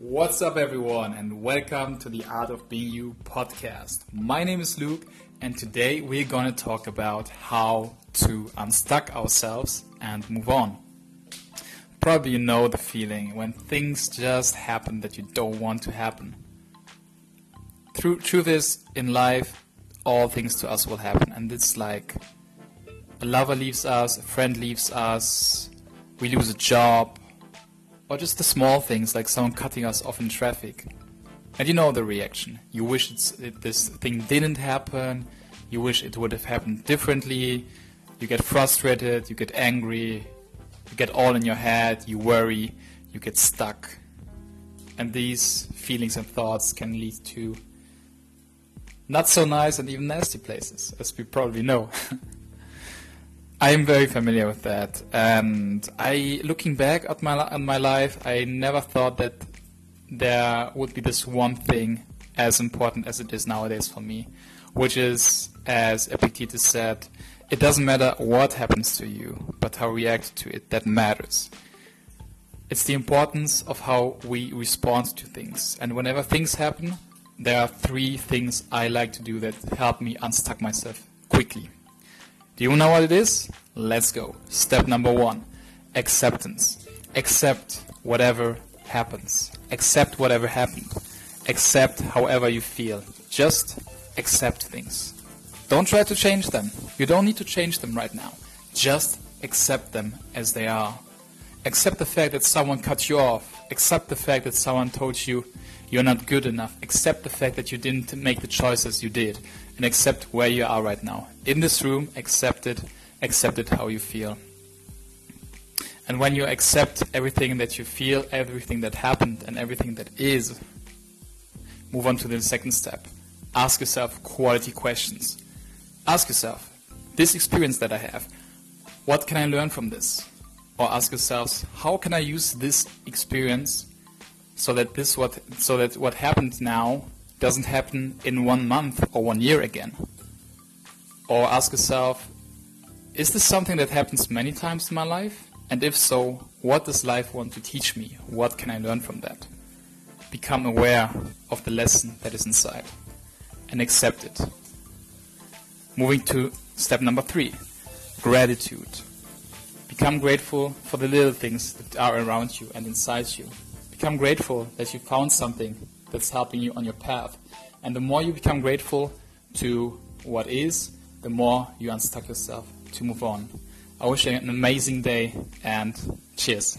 What's up, everyone, and welcome to the Art of Being You podcast. My name is Luke, and today we're going to talk about how to unstuck ourselves and move on. Probably you know the feeling when things just happen that you don't want to happen. True, truth is, in life, all things to us will happen, and it's like a lover leaves us, a friend leaves us, we lose a job, or just the small things like someone cutting us off in traffic. And you know the reaction. You wish it, this thing didn't happen, you wish it would have happened differently, you get frustrated, you get angry, you get all in your head, you worry, you get stuck. And these feelings and thoughts can lead to not so nice and even nasty places, as we probably know. I am very familiar with that, and I, looking back at my at my life, I never thought that there would be this one thing as important as it is nowadays for me, which is, as Epictetus said, it doesn't matter what happens to you, but how you react to it that matters. It's the importance of how we respond to things, and whenever things happen, there are three things I like to do that help me unstuck myself quickly. Do you know what it is? Let's go. Step number one acceptance. Accept whatever happens. Accept whatever happened. Accept however you feel. Just accept things. Don't try to change them. You don't need to change them right now. Just accept them as they are. Accept the fact that someone cut you off. Accept the fact that someone told you you're not good enough. Accept the fact that you didn't make the choices you did. And accept where you are right now. In this room, accept it. Accept it how you feel. And when you accept everything that you feel, everything that happened, and everything that is, move on to the second step. Ask yourself quality questions. Ask yourself, this experience that I have, what can I learn from this? Or ask yourselves, how can I use this experience so that this what so that what happened now doesn't happen in one month or one year again. Or ask yourself, is this something that happens many times in my life? And if so, what does life want to teach me? What can I learn from that? Become aware of the lesson that is inside and accept it. Moving to step number three gratitude. Become grateful for the little things that are around you and inside you Become grateful that you found something that's helping you on your path. And the more you become grateful to what is, the more you unstuck yourself to move on. I wish you an amazing day and cheers.